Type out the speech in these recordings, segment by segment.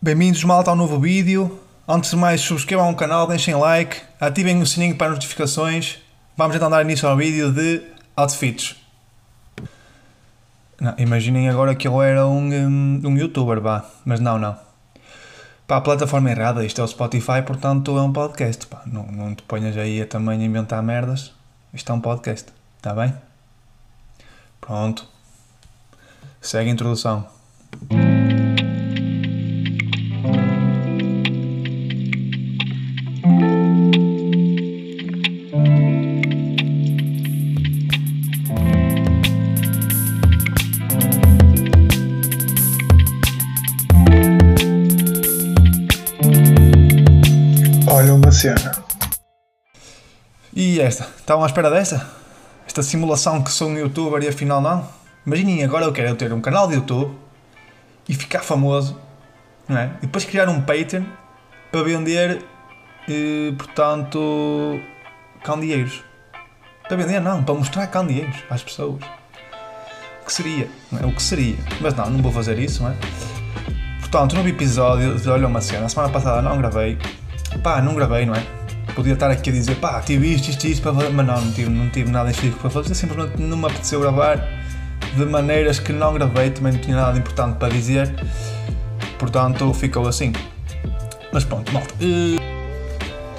Bem-vindos malta ao novo vídeo. Antes de mais, subscrevam o canal, deixem like, ativem o sininho para notificações. Vamos então dar início ao vídeo de outfits. Não, imaginem agora que eu era um, um, youtuber, vá. Mas não, não. Pá, a plataforma errada, isto é o Spotify, portanto é um podcast. Pá. Não, não te ponhas aí a também inventar merdas. Isto é um podcast, está bem? Pronto. Segue a introdução. Estavam à espera desta? Esta simulação que sou um youtuber e afinal não? Imaginem, agora eu quero ter um canal de YouTube e ficar famoso, não é? E depois criar um Patreon para vender, eh, portanto, candeeiros. Para vender não, para mostrar candeeiros às pessoas. O que seria? Não é? O que seria? Mas não, não vou fazer isso, não é? Portanto, no episódio de Olha uma Cena, semana passada não gravei. Pá, não gravei, não é? Podia estar aqui a dizer, pá, tive isto, isto, isto para mas não, não tive, não tive nada específico para fazer, simplesmente não me apeteceu gravar de maneiras que não gravei, também não tinha nada importante para dizer, portanto ficou assim. Mas pronto, malta. eh,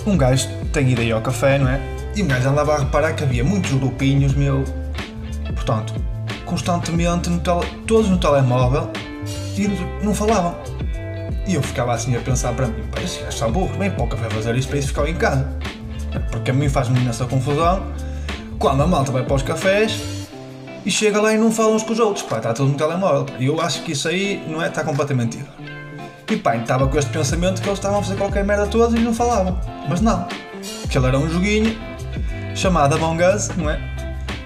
Um gajo tem aí ao café, não é? E um gajo andava a reparar que havia muitos grupinhos, meu. Portanto, constantemente, no tele- todos no telemóvel e não falavam. E eu ficava assim a pensar para mim, pá, esses gajos são burros, bem o café fazer isto para isso ficar em casa. Porque a mim faz-me nessa confusão quando a malta vai para os cafés e chega lá e não fala uns com os outros, pá, está tudo no telemóvel. E eu acho que isso aí não é, está completamente mentira. E pá, estava com este pensamento que eles estavam a fazer qualquer merda toda e não falavam. Mas não. Aquele era um joguinho chamado Among Us, não é?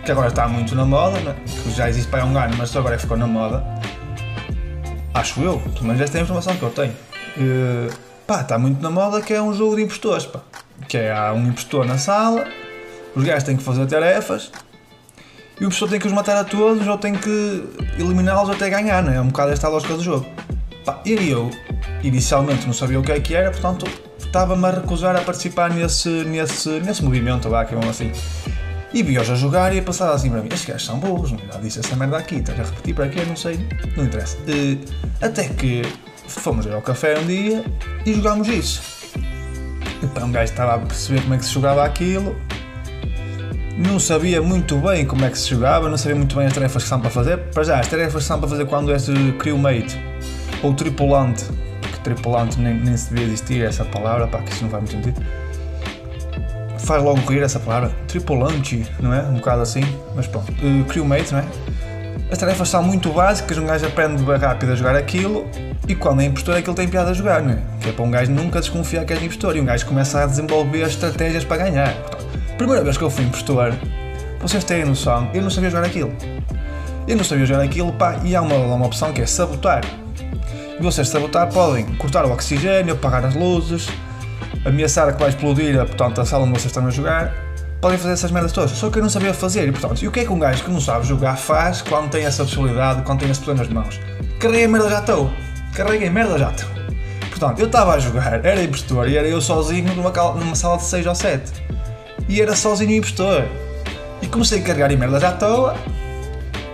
Que agora está muito na moda, é? Que já existe para um ano, mas agora é ficou na moda. Acho eu, pelo menos esta é a informação que eu tenho. Eh, pá, está muito na moda que é um jogo de impostores, pá. Que é, há um impostor na sala, os gajos têm que fazer tarefas e o impostor tem que os matar a todos ou tem que eliminá-los até ganhar, não é? É um bocado esta a lógica do jogo. Pá, e eu, inicialmente, não sabia o que é que era, portanto, estava-me a recusar a participar nesse, nesse, nesse movimento, vá, que é assim. E vi-os a jogar e a passar assim para mim, estes gajos são burros, não já disse essa merda aqui, estás a repetir para quê, não sei, não interessa. Até que fomos ao café um dia e jogámos isso. Então um gajo estava a perceber como é que se jogava aquilo, não sabia muito bem como é que se jogava, não sabia muito bem as tarefas que são para fazer. Para já, as tarefas que são para fazer quando és crewmate ou tripulante, porque tripulante nem, nem se devia existir essa palavra, pá, que isso não faz muito sentido faz logo rir essa palavra, tripulante, não é? Um bocado assim, mas pronto. Uh, crewmate, não é? As tarefas são muito básicas, um gajo aprende rápido a jogar aquilo e quando é impostor aquilo tem piada a jogar, não é? Que é para um gajo nunca desconfiar que és impostor e um gajo começa a desenvolver estratégias para ganhar. Portanto, primeira vez que eu fui impostor, vocês terem noção, eu não sabia jogar aquilo. Eu não sabia jogar aquilo, pá, e há uma, uma opção que é sabotar. E vocês sabotar podem cortar o oxigênio, apagar as luzes, ameaçar que vai explodir portanto, a sala onde vocês estão a jogar, podem fazer essas merdas todas. Só que eu não sabia fazer. E, portanto, e o que é que um gajo que não sabe jogar faz quando tem essa possibilidade, quando tem esse poder nas mãos? Carreguei a merda já estou. Carreguei a merda já estou. Portanto, eu estava a jogar, era impostor e era eu sozinho numa, numa sala de 6 ou 7. E era sozinho impostor. E comecei a carregar em merda já à toa.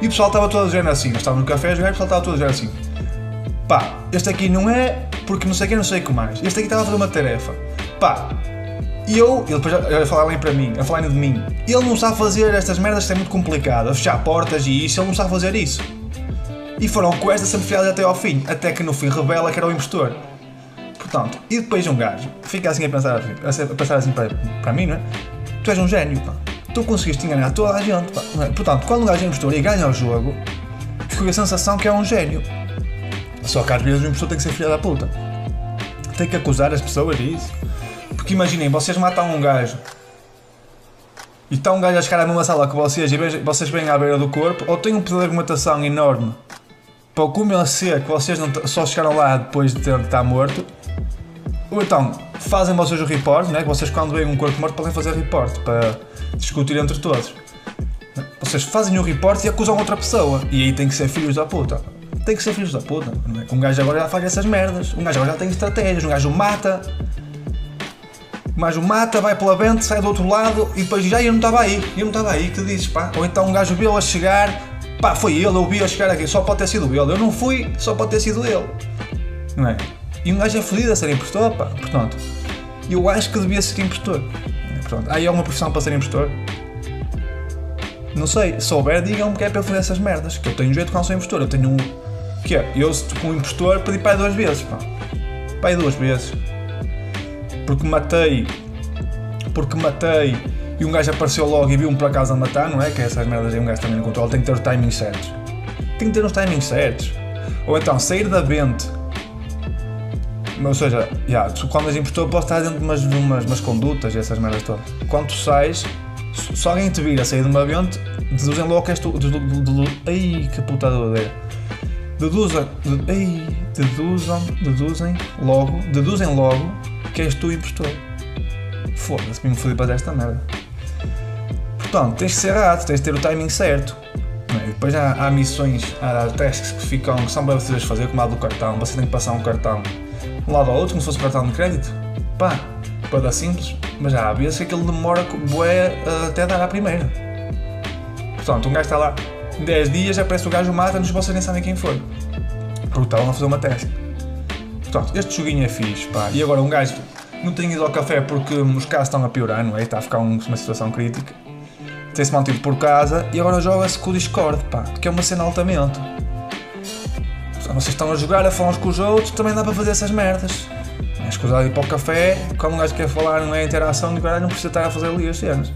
E o pessoal estava todo a dizer assim. Nós estávamos no café a jogar e o pessoal estava todo a dizer assim pá, este aqui não é porque não sei o que, não sei o que mais. Este aqui estava a fazer uma tarefa. Pá, e eu, ele depois a falar bem para mim, a falar de mim, ele não sabe fazer estas merdas, isto é muito complicado, a fechar portas e isso, ele não sabe fazer isso. E foram com esta sempre fiados até ao fim, até que no fim revela que era o impostor. Portanto, e depois um gajo fica assim a pensar, a pensar assim para, para mim, não é? Tu és um gênio, pá. Tu conseguiste enganar toda a gente, pá. é? Portanto, quando um gajo é impostor e ganha o jogo, fico com a sensação que é um gênio. Só que às vezes o impostor tem que ser filha da puta. Tem que acusar as pessoas disso. Porque imaginem, vocês matam um gajo e está um gajo a chegar mesma sala que vocês e vocês vêm à beira do corpo, ou tem um poder de argumentação enorme para o convencer que vocês não só chegaram lá depois de estar morto, ou então fazem vocês o report, né? que vocês quando veem um corpo morto podem fazer report para discutir entre todos. Vocês fazem o report e acusam outra pessoa. E aí tem que ser filhos da puta. Tem que ser filhos da puta. Não é? Um gajo agora já faz essas merdas. Um gajo agora já tem estratégias. Um gajo mata. Um gajo mata, vai pela vente, sai do outro lado e depois já eu não estava aí. Eu não estava aí, que dizes, pá. Ou então um gajo viu a chegar, pá, foi ele, eu vi a chegar aqui, só pode ter sido ele. Eu não fui, só pode ter sido ele. Não é? E um gajo é fodido a ser impostor, pá. Portanto, eu acho que devia ser impostor. Portanto, aí é uma profissão para ser impostor. Não sei, se souber, digam-me que é para eu fazer essas merdas. Que eu tenho jeito quando sou impostor. Eu tenho um. Que é? Eu, com um impostor, pedi aí duas vezes, pá. Aí duas vezes. Porque matei. Porque matei. E um gajo apareceu logo e viu-me para casa a matar, não é? Que essas merdas aí um gajo também não controla. Tem que ter os timings certos. Tem que ter os timings certos. Ou então, sair da vente. Ou seja, tu, quando és impostor, podes estar dentro de umas, umas, umas condutas essas merdas todas. Quando tu sais, se alguém te vir a sair de uma vente, deduzem logo que és tu. Ai, que puta doideira. Deduzem. de- Ai, deduzam. Deduzem logo. Deduzem logo que és tu impostor. Foda-se, me fodi para esta merda. Portanto, tens de ser rato, tens de ter o timing certo. é? E depois há, há missões, há tasks que ficam, que são bem precisas fazer, como a do cartão. Você tem que passar um cartão de um lado ao outro, como se fosse um cartão de crédito. Pá, para dar simples, mas há vezes que aquilo demora bué, eh, até dar à primeira. Portanto, um gajo está lá 10 dias, aparece o gajo mata-nos e vocês nem sabem quem foi. Porque estavam a fazer uma task. Portanto, este joguinho é fixe, pá. E agora um gajo não tem ido ao café porque os casos estão a piorar, não é? Está a ficar um- uma situação crítica. Tem-se mantido por casa e agora joga-se com o Discord, pá. Que é uma cena altamente. Portanto, vocês estão a jogar, a falar uns com os outros, também dá para fazer essas merdas. É escusado ir para o café, quando um gajo quer falar não é interação, caralho, não precisa estar a fazer ali as cenas.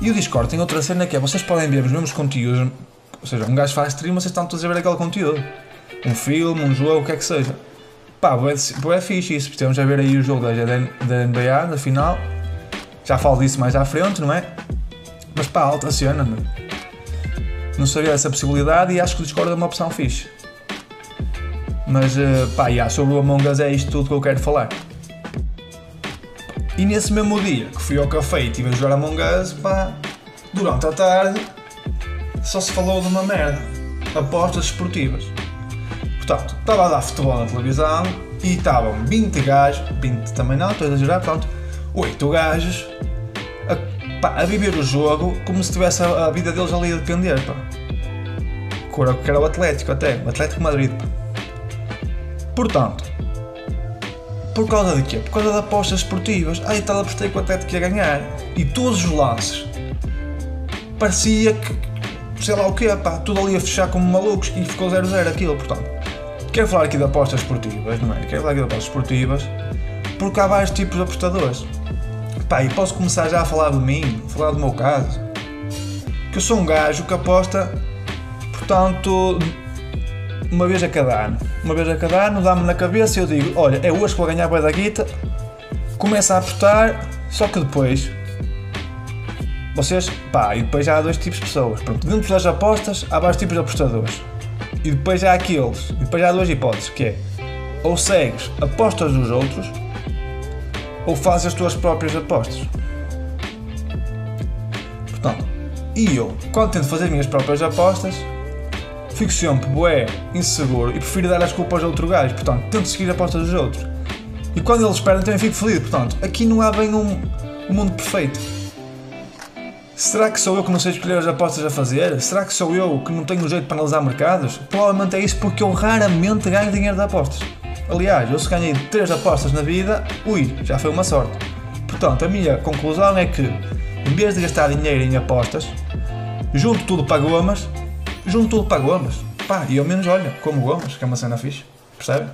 E o Discord tem outra cena que é, vocês podem ver os mesmos conteúdos, ou seja, um gajo faz stream, vocês estão todos a ver aquele conteúdo. Um filme, um jogo, o que é que seja. Pá, é fixe isso, estamos a ver aí o jogo da, da, da NBA, na final. Já falo disso mais à frente, não é? Mas pá, alta cena, meu. Não sabia essa possibilidade e acho que o Discord é uma opção fixe. Mas eh, pá, yeah, sobre o Among Us é isto tudo que eu quero falar. E nesse mesmo dia que fui ao café e estive a jogar Among Us, pá, durante a tarde só se falou de uma merda. Apostas esportivas. Portanto, estava a dar futebol na televisão e estavam 20 gajos, 20 também não, estou a exagerar, portanto, 8 gajos a, pá, a viver o jogo como se tivesse a, a vida deles ali a depender, pá. Que era- o Atlético até, o Atlético Madrid, pá. Portanto, por causa de quê? Por causa de apostas esportivas. Ai, tal apostei que o Atlético ia ganhar. E todos os lances parecia que, sei lá o quê, pá, tudo ali a fechar como malucos e ficou 0-0 aquilo, portanto. Quero falar aqui de apostas esportivas, não é? Quero falar aqui de apostas esportivas porque há vários tipos de apostadores. Pá, e posso começar já a falar de mim, falar do meu caso. Que eu sou um gajo que aposta, portanto, uma vez a cada ano. Uma vez a cada ano, dá-me na cabeça e eu digo: olha, é hoje que vou ganhar a da guita. Começa a apostar, só que depois. Vocês, pá, e depois já há dois tipos de pessoas. Pronto, dentro das apostas, há vários tipos de apostadores. E depois há aqueles, e depois há duas hipóteses, que é ou segues apostas dos outros, ou fazes as tuas próprias apostas. Portanto, e eu, quando tento fazer as minhas próprias apostas, fico sempre bué, inseguro e prefiro dar as culpas a outro gajo. Portanto, tento seguir as apostas dos outros. E quando eles perdem, também fico feliz. Portanto, aqui não há bem um, um mundo perfeito. Será que sou eu que não sei escolher as apostas a fazer? Será que sou eu que não tenho jeito para analisar mercados? Provavelmente é isso porque eu raramente ganho dinheiro de apostas. Aliás, eu se ganhei 3 apostas na vida, ui, já foi uma sorte. Portanto, a minha conclusão é que, em vez de gastar dinheiro em apostas, junto tudo para gomas, junto tudo para gomas. Pá, e ao menos olha, como gomas, que é uma cena fixe, percebem?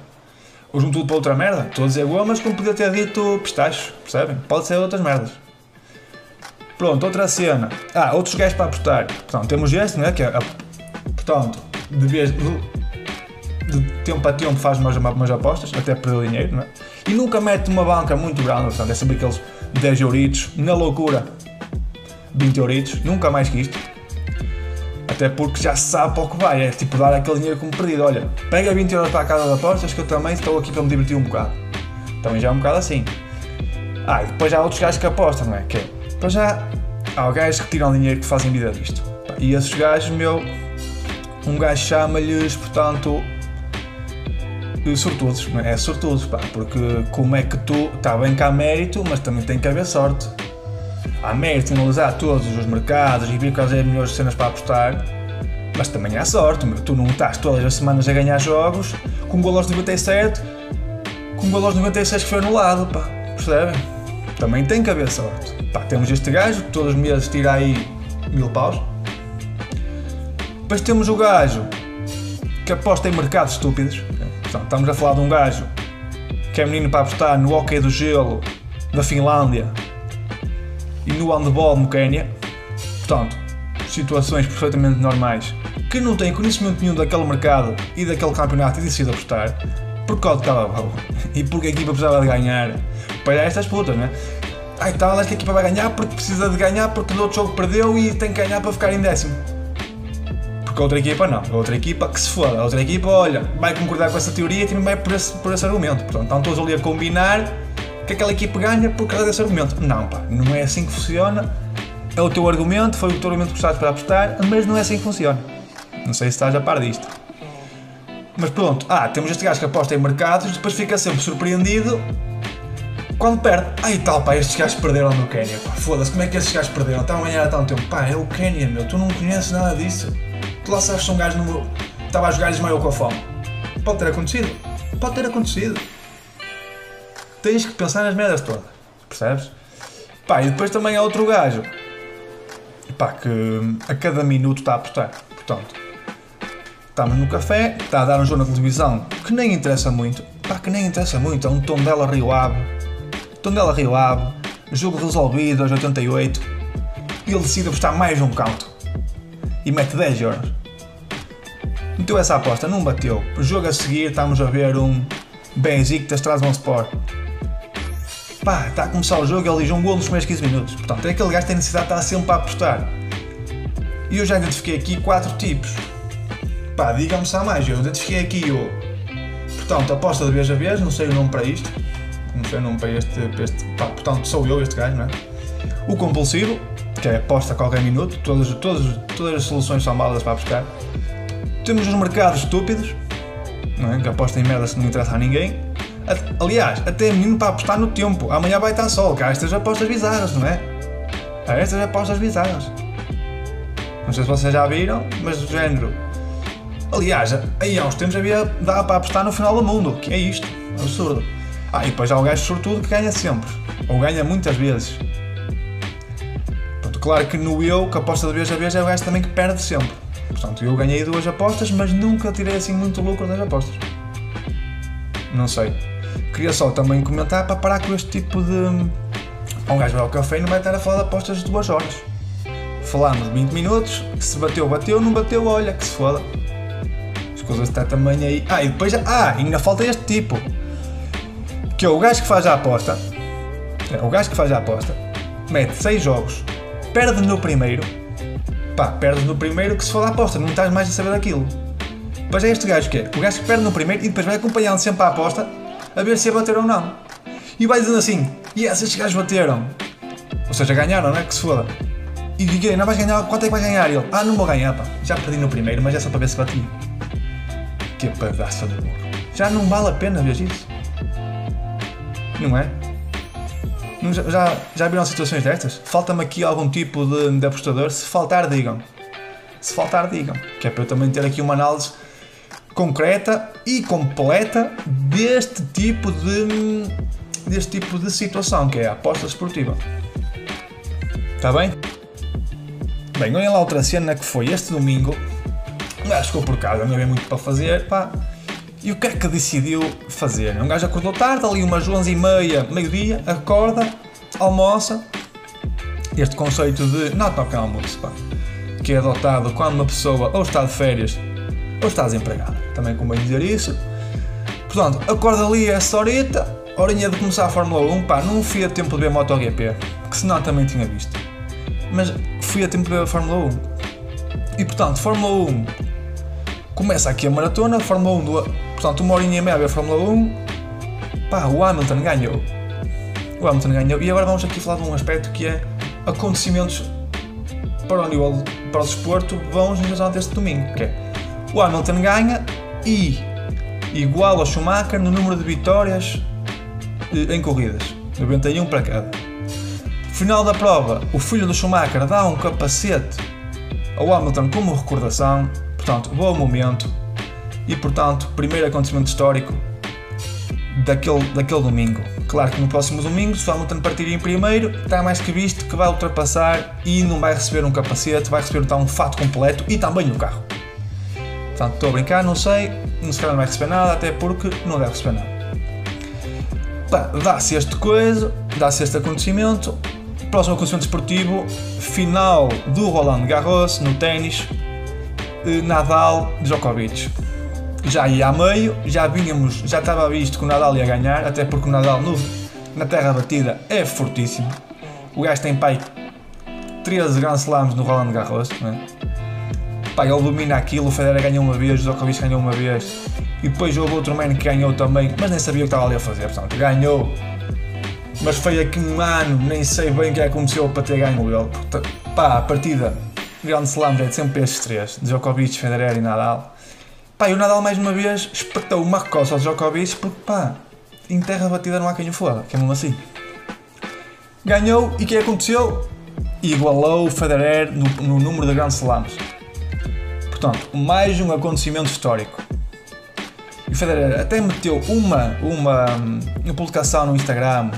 Ou junto tudo para outra merda. Estou a dizer gomas como podia ter dito pistachos, percebem? Pode ser outras merdas. Pronto, outra cena. Ah, outros gajos para apostar. Portanto, temos este, né? Que é, a- portanto, de vez de, tempo a tempo faz umas, umas apostas, até perder dinheiro, não é? E nunca mete uma banca muito grande, portanto, é sempre aqueles 10 euritos, na loucura, 20 euritos, nunca mais que isto. Até porque já se sabe para o que vai, é tipo dar aquele dinheiro como perdido. Olha, pega 20 euros para a casa de apostas que eu também estou aqui para me divertir um bocado. Também já é um bocado assim. Ah, e depois há outros gajos que apostam, não é? Que depois já há gajos que tiram dinheiro que fazem vida disto. E esses gajos, meu, um gajo chama-lhes, portanto, sortudos, é? É sortudos, pá, porque como é que tu, está bem que há mérito, mas também tem que haver sorte. Há mérito em analisar todos os mercados e ver quais as melhores cenas para apostar, mas também há sorte, meu. tu não estás todas as semanas a ganhar jogos com gol aos 97, com gol aos 96 que foi anulado, pá, percebem? Também tem que haver sorte. Pá, temos este gajo que todos os meses tira aí mil paus. Depois temos o gajo que aposta em mercados estúpidos. Portanto, estamos a falar de um gajo que é menino para apostar no hockey do gelo da Finlândia e no handball no Quénia. Portanto, situações perfeitamente normais que não têm conhecimento nenhum daquele mercado e daquele campeonato e decide apostar por causa de cala e porque a equipa precisava de ganhar para estas putas, né? Ai tal, esta equipa vai ganhar porque precisa de ganhar porque no outro jogo perdeu e tem que ganhar para ficar em décimo. Porque a outra equipa não, a outra equipa que se foda, a outra equipa, olha, vai concordar com essa teoria e também vai por esse, por esse argumento. Portanto, estão todos ali a combinar que aquela equipa ganha por causa desse argumento. Não, pá, não é assim que funciona. É o teu argumento, foi o teu argumento que gostaste para apostar, mas não é assim que funciona. Não sei se estás a par disto. Mas pronto, ah, temos este gajo que aposta em mercados depois fica sempre surpreendido quando perde. Ai tal, pá, estes gajos perderam no Quénia. Foda-se, como é que estes gajos perderam? Estavam a ganhar há tanto tempo. Pá, é o Quénia, meu, tu não conheces nada disso. Tu lá sabes que um gajo no... estava a jogar e desmaiou com a fome. Pode ter acontecido. Pode ter acontecido. Tens que pensar nas merdas todas. Percebes? Pá, e depois também há outro gajo. Pá, que a cada minuto está a apostar. Portanto, estamos no café, está a dar um jogo na televisão que nem interessa muito. Pá, que nem interessa muito. É um tom dela Rio Ave. Tondela Rio Ave. Jogo resolvido aos 88. E ele decide apostar mais um canto. E mete 10 euros. Meteu essa aposta, não bateu. O jogo a seguir estamos a ver um Benfica traz um Sport. Pá, está a começar o jogo e ele diz um gol nos primeiros 15 minutos. Portanto, é aquele gajo que tem necessidade de estar sempre a apostar. E eu já identifiquei aqui quatro tipos. Pá, diga-me se há mais. Eu identifiquei aqui o. Portanto, aposta de vez a vez, não sei o nome para isto. Não nome para este. Para este portanto, sou eu este gajo, não é? O compulsivo, que é aposta a qualquer minuto, todas, todas, todas as soluções são malas para buscar. Temos os mercados estúpidos, não é? que apostam em merdas que não interessa a ninguém. Aliás, até menino para apostar no tempo. Amanhã vai estar sol, há estas apostas bizarras, não é? Há estas apostas bizarras. Não sei se vocês já viram, mas do género. Aliás, aí há uns tempos havia dava para apostar no final do mundo, que é isto, absurdo. Ah, e depois há o gajo sortudo que ganha sempre, ou ganha muitas vezes. Pronto, claro que no eu, que aposta de vez a vez, é o gajo também que perde sempre. Portanto, eu ganhei duas apostas, mas nunca tirei assim muito lucro das apostas. Não sei. Queria só também comentar para parar com este tipo de. Um gajo vai ao café e não vai estar a falar de apostas de duas horas. Falámos 20 minutos, se bateu, bateu, não bateu, olha, que se foda. As coisas estão também aí. Ah, e depois. Ah, ainda falta este tipo. Que é o gajo que faz a aposta. É, o gajo que faz a aposta. Mete 6 jogos. Perde no primeiro. Pá, perde no primeiro que se for a aposta, não estás mais a saber daquilo. Depois é este gajo que é. O gajo que perde no primeiro e depois vai acompanhando sempre a aposta a ver se ia bater ou não. E vai dizendo assim: Yes, estes gajos bateram. Ou seja, ganharam, não é? Que se foda. E diga, não vais ganhar, quanto é que vai ganhar? E ele, ah, não vou ganhar, pá. Já perdi no primeiro, mas é só para ver se bati. Que pedaço de burro. Já não vale a pena ver isso. Não é? Não, já, já viram situações destas? Falta-me aqui algum tipo de, de apostador? Se faltar, digam. Se faltar, digam. Que é para eu também ter aqui uma análise concreta e completa deste tipo de deste tipo de situação, que é a aposta esportiva. Está bem? Bem, olhem lá outra cena que foi este domingo. Um gajo ficou por casa, não havia muito para fazer, pá. E o que é que decidiu fazer? Um gajo acordou tarde, ali umas 11 e meia, meio-dia, acorda, almoça. Este conceito de não toca almoço, pá. Que é adotado quando uma pessoa ou está de férias ou está desempregada. Também convém dizer isso. Portanto, acorda ali essa horita, horinha de começar a Fórmula 1, pá, não fui a tempo de ver MotoGP, que senão também tinha visto. Mas fui a tempo de ver a Fórmula 1. E portanto, Fórmula 1 começa aqui a maratona, Fórmula 1, do, portanto, uma horinha e meia a ver Fórmula 1, pá, o Hamilton ganhou. O Hamilton ganhou. E agora vamos aqui falar de um aspecto que é acontecimentos para o nível, para o desporto, vão durante este domingo, que é O Hamilton ganha e igual ao Schumacher no número de vitórias eh, em corridas, 91 para cada. Final da prova, o filho do Schumacher dá um capacete ao Hamilton como recordação, portanto, bom momento e, portanto, primeiro acontecimento histórico daquele, daquele domingo. Claro que no próximo domingo, se o Hamilton partir em primeiro, está mais que visto que vai ultrapassar e não vai receber um capacete, vai receber então, um fato completo e também um carro. Portanto, estou a brincar, não sei, não se calhar não vai receber nada, até porque não deve receber nada. Dá-se este coisa, dá-se este acontecimento. Próximo acontecimento esportivo, final do Roland Garros no ténis, Nadal Djokovic. Já ia a meio, já vínhamos, já estava visto que o Nadal ia ganhar, até porque o Nadal no, na terra batida é fortíssimo. O gajo tem pai 13 Grand Slams no Roland Garros, é? Pá, ele domina aquilo, o Federer ganhou uma vez, o Djokovic ganhou uma vez e depois houve outro man que ganhou também, mas nem sabia o que estava ali a fazer, portanto, ganhou. Mas foi aqui um ano, nem sei bem o que aconteceu para ter ganho ele. Portanto, pá, a partida, Grand Slam é sempre estes três, Djokovic, Federer e Nadal. Pá, e o Nadal mais uma vez espetou uma recossa ao Djokovic porque, pá, em terra batida não há quem o foda, que é mesmo assim. Ganhou e o que aconteceu? Igualou o Federer no, no número de Grand Slams. Portanto, mais um acontecimento histórico. E o Federer até meteu uma, uma, uma publicação no Instagram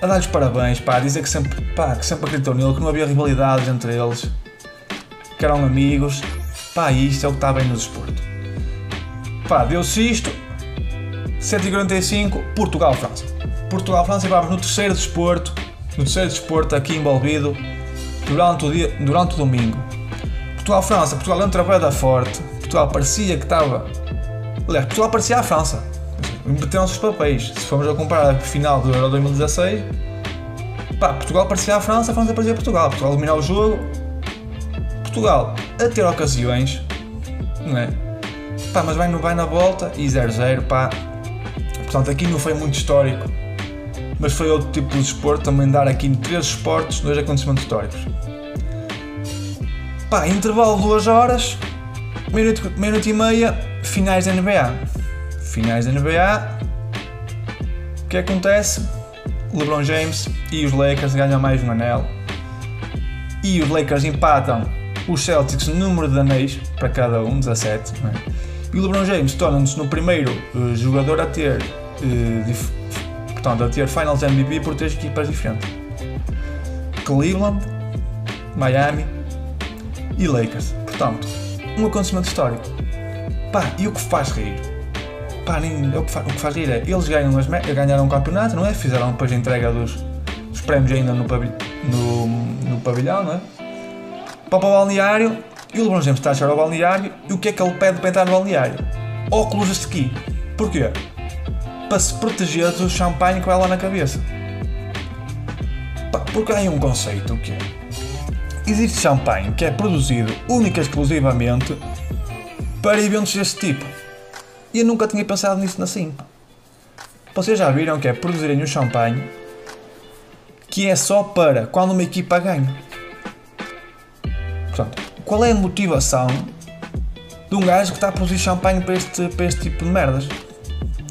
a dar-lhes parabéns, pá, a dizer que sempre, pá, que sempre acreditou nele, que não havia rivalidades entre eles, que eram amigos. Pá, isto é o que está bem no desporto. Pá, deu-se isto. 145, Portugal-França. Portugal-França e vamos no terceiro desporto, no terceiro desporto aqui envolvido durante o, dia, durante o domingo. Portugal-França, Portugal entra bem da forte, Portugal parecia que estava. Aliás, Portugal parecia a França. Meteram-se os papéis. Se formos a comparar a final do Euro 2016, pá, Portugal parecia a França, a França parecia Portugal. Portugal dominar o jogo, Portugal a ter ocasiões, não é? Pá, mas vai, vai na volta e 0-0, pá. Portanto, aqui não foi muito histórico, mas foi outro tipo de desporto. Também dar aqui em três esportes, dois acontecimentos históricos. Pá, intervalo de 2 horas, meia-noite meia e meia, finais da NBA. Finais da NBA, o que acontece? LeBron James e os Lakers ganham mais um anel. E os Lakers empatam os Celtics número de anéis para cada um, 17. É? E o LeBron James torna-se no primeiro uh, jogador a ter, uh, portanto, a ter Finals MVP por três equipas diferentes: Cleveland, Miami e Lakers. Portanto, um acontecimento histórico. Pá, e o que faz rir? Pá, nem, é o, que faz, o que faz rir é eles ganham as, ganharam o campeonato, não é? Fizeram depois a entrega dos, dos prémios ainda no, no, no pavilhão, não é? Para o balneário e o LeBron James está a chegar ao balneário e o que é que ele pede para entrar no balneário? Óculos de ski. Porquê? Para se proteger do champanhe vai lá na cabeça. Porque há aí um conceito que é existe champanhe que é produzido única e exclusivamente para eventos deste tipo. E eu nunca tinha pensado nisso assim. Vocês já viram que é produzirem um champanhe que é só para quando uma equipa ganha. Portanto, qual é a motivação de um gajo que está a produzir champanhe para este, para este tipo de merdas?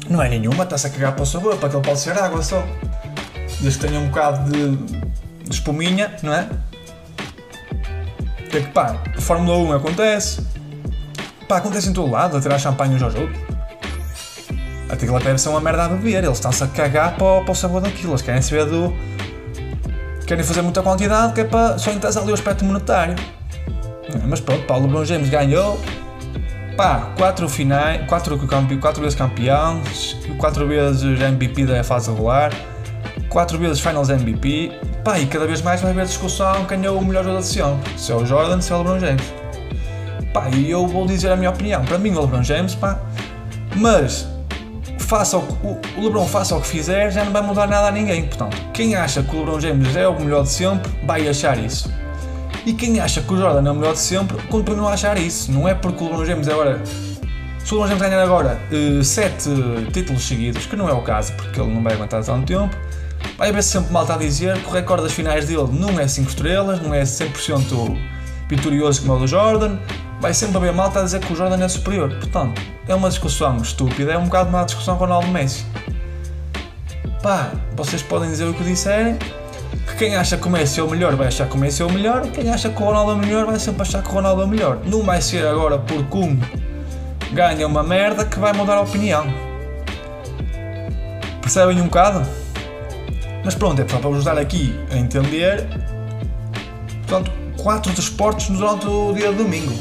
Não é nenhuma, está-se a cagar para o sabor, para que ele pode ser água só. Desde que tenha um bocado de, de espuminha, não é? É que pá, Fórmula 1 acontece, pá, acontece em todo lado, a tirar champanhe uns aos outros. Até que ela deve ser uma merda a beber, eles estão-se a cagar para, para o sabor daquilo, eles querem saber do. querem fazer muita quantidade que é para só entrar ali o aspecto monetário. Mas pronto, Paulo LeBron James ganhou, pá, quatro finais, quatro, quatro vezes campeão, quatro vezes MVP da fase regular, quatro vezes Finals MVP, Pá, e cada vez mais vai haver discussão quem é o melhor jogador de sempre. Se é o Jordan, se é o LeBron James. Pá, e eu vou dizer a minha opinião. Para mim, o LeBron James, pá. Mas, faça o, o LeBron faça o que fizer, já não vai mudar nada a ninguém. Portanto, quem acha que o LeBron James é o melhor de sempre, vai achar isso. E quem acha que o Jordan é o melhor de sempre, continua a achar isso. Não é porque o LeBron James agora. Se o LeBron James ganhar agora 7 uh, títulos seguidos, que não é o caso, porque ele não vai aguentar tanto tempo Vai haver sempre malta a dizer que o recorde das finais dele não é 5 estrelas, não é 100% vitorioso como é o do Jordan. vai sempre haver malta a dizer que o Jordan é superior. Portanto, é uma discussão estúpida, é um bocado uma discussão Ronaldo-Messi. Pá, vocês podem dizer o que disserem, quem acha que o Messi é o melhor vai achar que o Messi é o melhor, quem acha que o Ronaldo é o melhor vai sempre achar que o Ronaldo é o melhor. Não vai ser agora porque um ganha uma merda que vai mudar a opinião. Percebem um bocado? Mas pronto, é para vos dar aqui a entender. Portanto, quatro desportos durante o dia de domingo.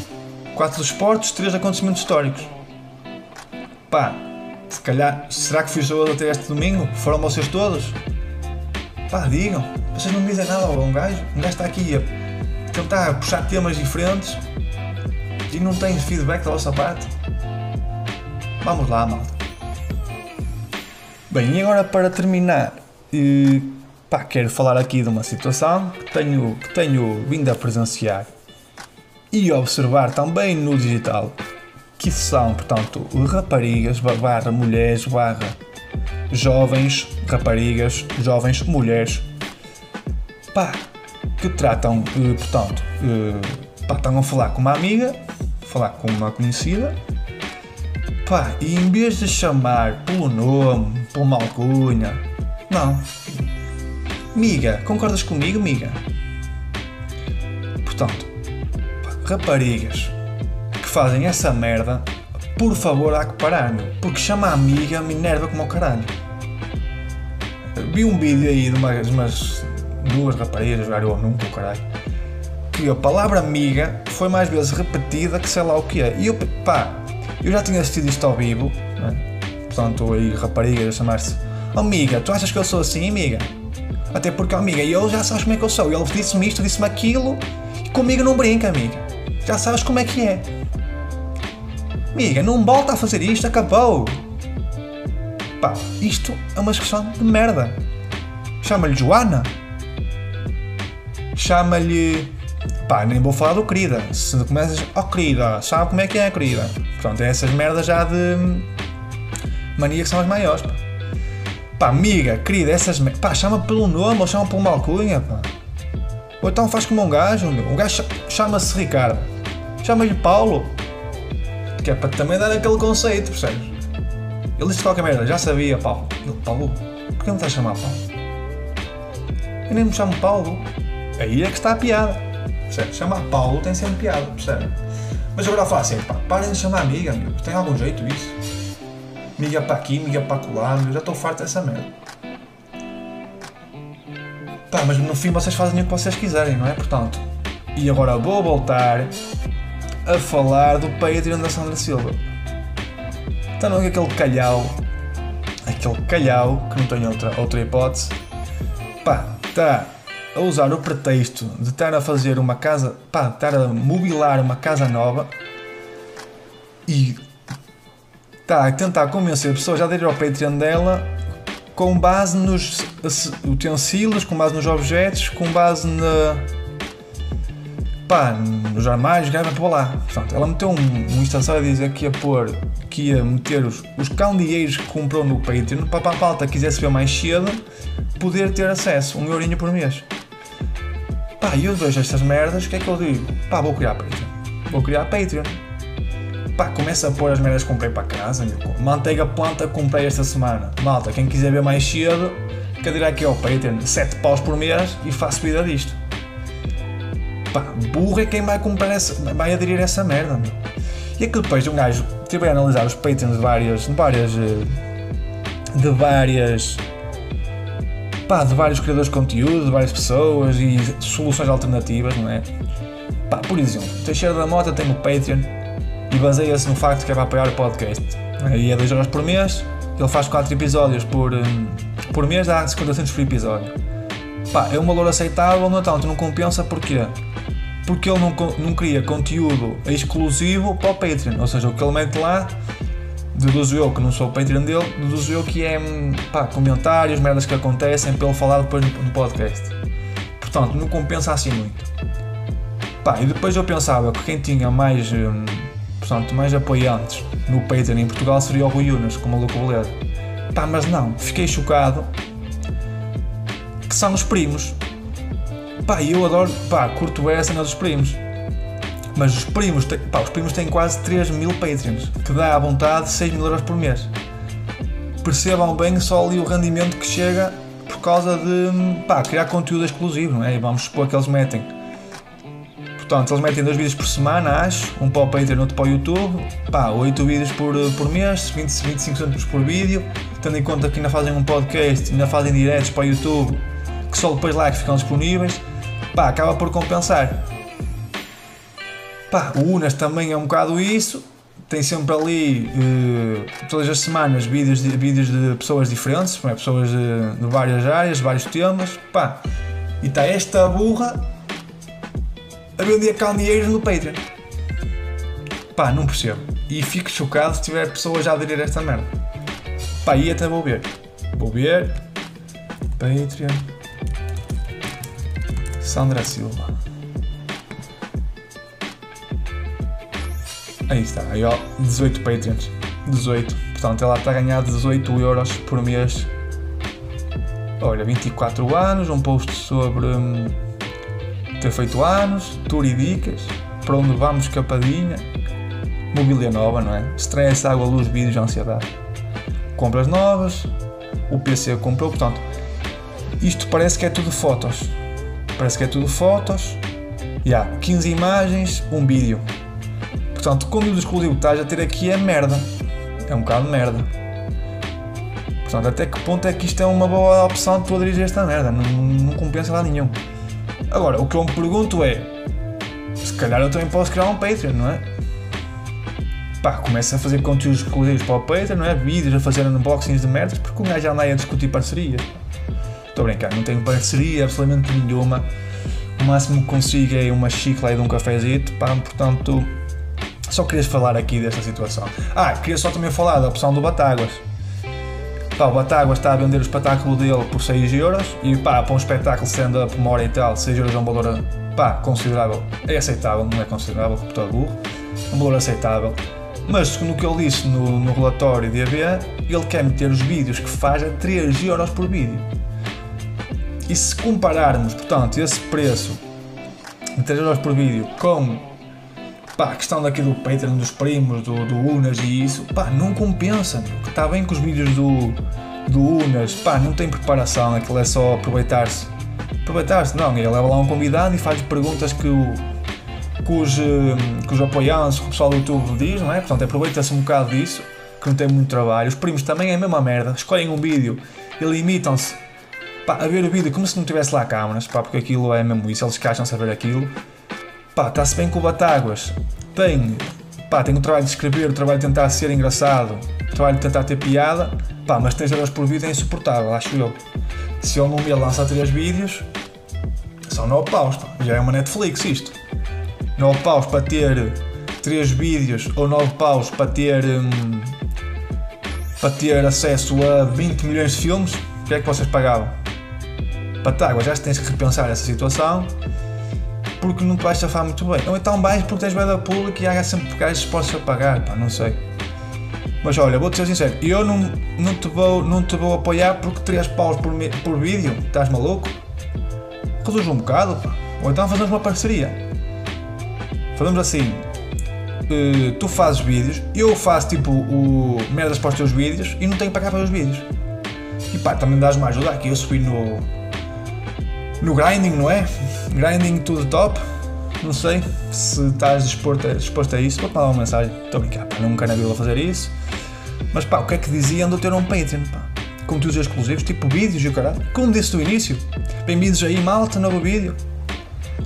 Quatro desportos, três acontecimentos históricos. Pá, se calhar, será que fui eu até este domingo? Foram vocês todos? Pá, digam. Vocês não me dizem nada um gajo. Um gajo está aqui a tentar puxar temas diferentes e não tem feedback da vossa parte. Vamos lá, malta. Bem, e agora para terminar, eh, pá, quero falar aqui de uma situação que tenho, que tenho vindo a presenciar e observar também no digital, que são, portanto, raparigas, barra mulheres, barra jovens, raparigas, jovens, mulheres, pá, que tratam, eh, portanto, eh, pá, estão a falar com uma amiga, falar com uma conhecida, pá, e em vez de chamar pelo nome, pela uma alcunha, não. Miga, concordas comigo, miga? Portanto, pá, raparigas que fazem essa merda, por favor, há que parar, meu, porque chama a amiga me enerva como o caralho. Vi um vídeo aí de umas, umas duas raparigas jogar ou nunca o caralho que a palavra amiga foi mais vezes repetida que sei lá o que é. E eu, pá, eu já tinha assistido isto ao vivo, né? portanto, aí raparigas a chamar-se Amiga, tu achas que eu sou assim, amiga? Até porque, amiga, eu já sabes como é que eu sou. Ele disse-me isto, disse-me aquilo, e comigo não brinca, amiga. Já sabes como é que é. Amiga, não volta a fazer isto, acabou. Pá, isto é uma expressão de merda. Chama-lhe Joana. Chama-lhe. Pá, nem vou falar do querida. Se começas, oh querida, sabe como é que é, querida? Pronto, é essas merdas já de. mania que são as maiores, pá. Pá, amiga, querida, essas merdas. Pá, chama pelo nome ou chama por uma alcunha, pá. Ou então faz como um gajo, meu. Um gajo chama-se Ricardo. Chama-lhe Paulo. Que é para também dar aquele conceito, percebes? Ele disse qualquer merda, já sabia, Paulo. Ele, Paulo? Porquê me estás a chamar Paulo? Eu nem me chamo Paulo. Aí é que está a piada. Percebe? Chamar Paulo tem sempre piada, percebe? Mas agora fala assim, pá, parem de chamar amiga, meu. Tem algum jeito isso? Miga para aqui, miga para lá, meu. Já estou farto dessa merda. Pá, mas no fim vocês fazem o que vocês quiserem, não é? Portanto, e agora vou voltar a falar do Patreon da Sandra Silva. Então não é aquele calhau, aquele calhau que não tem outra, outra hipótese, pá, está a usar o pretexto de estar a fazer uma casa, pá, estar a mobilar uma casa nova e está a tentar convencer pessoas a aderir ao Patreon dela com base nos utensílios, com base nos objetos, com base na. pá, nos armários, grava para lá. Portanto, ela meteu um, um instancial a dizer que ia pôr, que ia meter os, os candeeiros que comprou no Patreon para a pauta quisesse ver mais cedo poder ter acesso, um eurinho por mês. Pá, eu vejo estas merdas, o que é que eu digo? Pá, vou criar Patreon. Vou criar Patreon. Pá, começa a pôr as merdas que comprei para casa. Meu. Manteiga planta comprei esta semana. Malta, quem quiser ver mais cedo, quer aqui ao Patreon, 7 paus por mês e faço vida disto. Pá, burro é quem vai comprar essa, vai aderir a essa merda, meu. E aquilo depois de um gajo tive a analisar os Patreons de várias, de várias, de várias pá, de vários criadores de conteúdo, de várias pessoas e soluções alternativas, não é? Pá, por exemplo, Teixeira da Mota tem o Patreon e baseia-se no facto que é para apoiar o podcast. E é 2 horas por mês, ele faz 4 episódios por, hum, por mês, dá 50 centos por episódio. Pá, é um valor aceitável, no entanto, não compensa porquê? Porque ele não, não cria conteúdo exclusivo para o Patreon, ou seja, o que ele mete lá deduzo eu que não sou o Patreon dele, deduzo eu que é pá, comentários, merdas que acontecem ele falar depois no, podcast. Portanto, não compensa assim muito. Pá, e depois eu pensava que quem tinha mais, hum, portanto, mais apoiantes no Patreon em Portugal seria o Rui Unas, com o Maluco Beleza. Pá, mas não, fiquei chocado que são os primos. Pá, eu adoro, pá, curto essa cena dos primos. Mas os primos, têm- pá, os primos têm quase 3 mil Patreons, que dá à vontade 6 mil euros por mês. Percebam bem só ali o rendimento que chega por causa de pá, criar conteúdo exclusivo, não é? Vamos supor que eles metem. Portanto, eles metem dois vídeos por semana, acho, um para o Patreon, outro para o YouTube, pá, 8 vídeos por, por mês, 20, 25 centavos por vídeo, tendo em conta que ainda fazem um podcast, ainda fazem diretos para o YouTube, que só depois lá é que ficam disponíveis, pá, acaba por compensar. Pá, o Unas também é um bocado isso. Tem sempre ali, eh, todas as semanas, vídeos de, vídeos de pessoas diferentes, é? pessoas de, de várias áreas, vários temas. Pá, e está esta burra a vender candeeiros no Patreon. Pá, não percebo. E fico chocado se tiver pessoas a aderir a esta merda. Pá, e até vou ver. Vou ver. Patreon. Sandra Silva. Aí está, aí ó, 18 Patreons. 18. Portanto, ela está a ganhar 18 euros por mês. Olha, 24 anos, um post sobre hum, ter feito anos, tour e dicas, para onde vamos capadinha, mobília nova, não é? Stress, água, luz, vídeos, ansiedade. Compras novas, o PC comprou, portanto, isto parece que é tudo fotos. Parece que é tudo fotos. E há 15 imagens, um vídeo. Portanto, o conteúdo exclusivo estás a ter aqui é merda. É um bocado de merda. Portanto, até que ponto é que isto é uma boa opção de tu aderir esta merda? Não, não compensa lá nenhum. Agora, o que eu me pergunto é: se calhar eu também posso criar um Patreon, não é? Pá, começa a fazer conteúdos exclusivos para o Patreon, não é? Vídeos a fazer unboxings de merdas, porque um gajo anda aí a discutir parcerias. Estou a brincar, não tenho parceria absolutamente nenhuma. O máximo que consigo é uma chicla e de um cafezito, pá, portanto, só querias falar aqui desta situação. Ah, queria só também falar da opção do Batáguas. Pá, o Batáguas está a vender o espetáculo dele por 6 euros e pá, para um espetáculo stand-up uma hora e tal, 6 euros é um valor pá, considerável. É aceitável, não é considerável, porque estou burro. É um valor aceitável. Mas segundo o que ele disse no, no relatório de ABA, ele quer meter os vídeos que faz a 3 euros por vídeo. E se compararmos, portanto, esse preço de 3 euros por vídeo com pá, a questão daqui do Patreon, dos primos, do, do Unas e isso, pá, não compensa. meu. Está bem que os vídeos do, do Unas, pá, não tem preparação, aquilo é só aproveitar-se. Aproveitar-se, não, ele leva lá um convidado e faz perguntas que, o, que, os, eh, que os apoiantes, o pessoal do YouTube diz, não é? Portanto, aproveita-se um bocado disso, que não tem muito trabalho. Os primos também é a mesma merda, escolhem um vídeo e limitam-se pá, a ver o vídeo como se não tivesse lá câmaras, pá, porque aquilo é mesmo isso, eles queixam-se a ver aquilo. Pá, está-se bem que o Batáguas tem, pá, tem o trabalho de escrever, o trabalho de tentar ser engraçado, o trabalho de tentar ter piada, pá, mas 3 euros por vídeo é insuportável, acho eu. Se ele num mês lança 3 vídeos, são 9 paus, pá, já é uma Netflix isto. 9 paus para ter 3 vídeos ou 9 paus para ter, hum, para ter acesso a 20 milhões de filmes, o que é que vocês pagavam? Batáguas, já tens que repensar essa situação porque não te vais safar muito bem. Ou então vais porque tens da pública e há sempre gajos dispostos a pagar, pá, não sei. Mas olha, vou-te ser sincero, eu não, não, te vou, não te vou apoiar porque 3 paus por, por vídeo, estás maluco? Reduz um bocado, pá. Ou então fazemos uma parceria. Fazemos assim, eh, tu fazes vídeos, eu faço tipo o merdas para os teus vídeos e não tenho que pagar para os vídeos. E pá, também dás uma ajuda aqui, eu subi no, no grinding, não é? Grinding to the top. Não sei se estás disposto a, disposto a isso. Vou-te mandar uma mensagem. Estou a brincar, nunca na vou fazer isso. Mas pá, o que é que diziam de eu ter um Patreon, pá? Conteúdos exclusivos, tipo vídeos e o caralho. Como disse no início. Bem-vindos aí, malta, novo vídeo.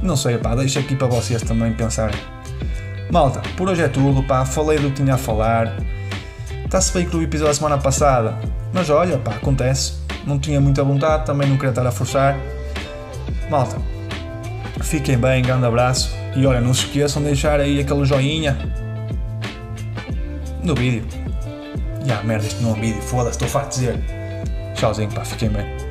Não sei, pá, deixo aqui para vocês também pensarem. Malta, por hoje é tudo, pá. Falei do que tinha a falar. Está-se bem que o episódio da semana passada. Mas olha, pá, acontece. Não tinha muita vontade, também não queria estar a forçar. Malta, fiquem bem, grande abraço. E olha, não se esqueçam de deixar aí aquele joinha no vídeo. E ah, merda, isto não é um vídeo, foda-se, estou farto de dizer. Tchauzinho, pá, fiquem bem.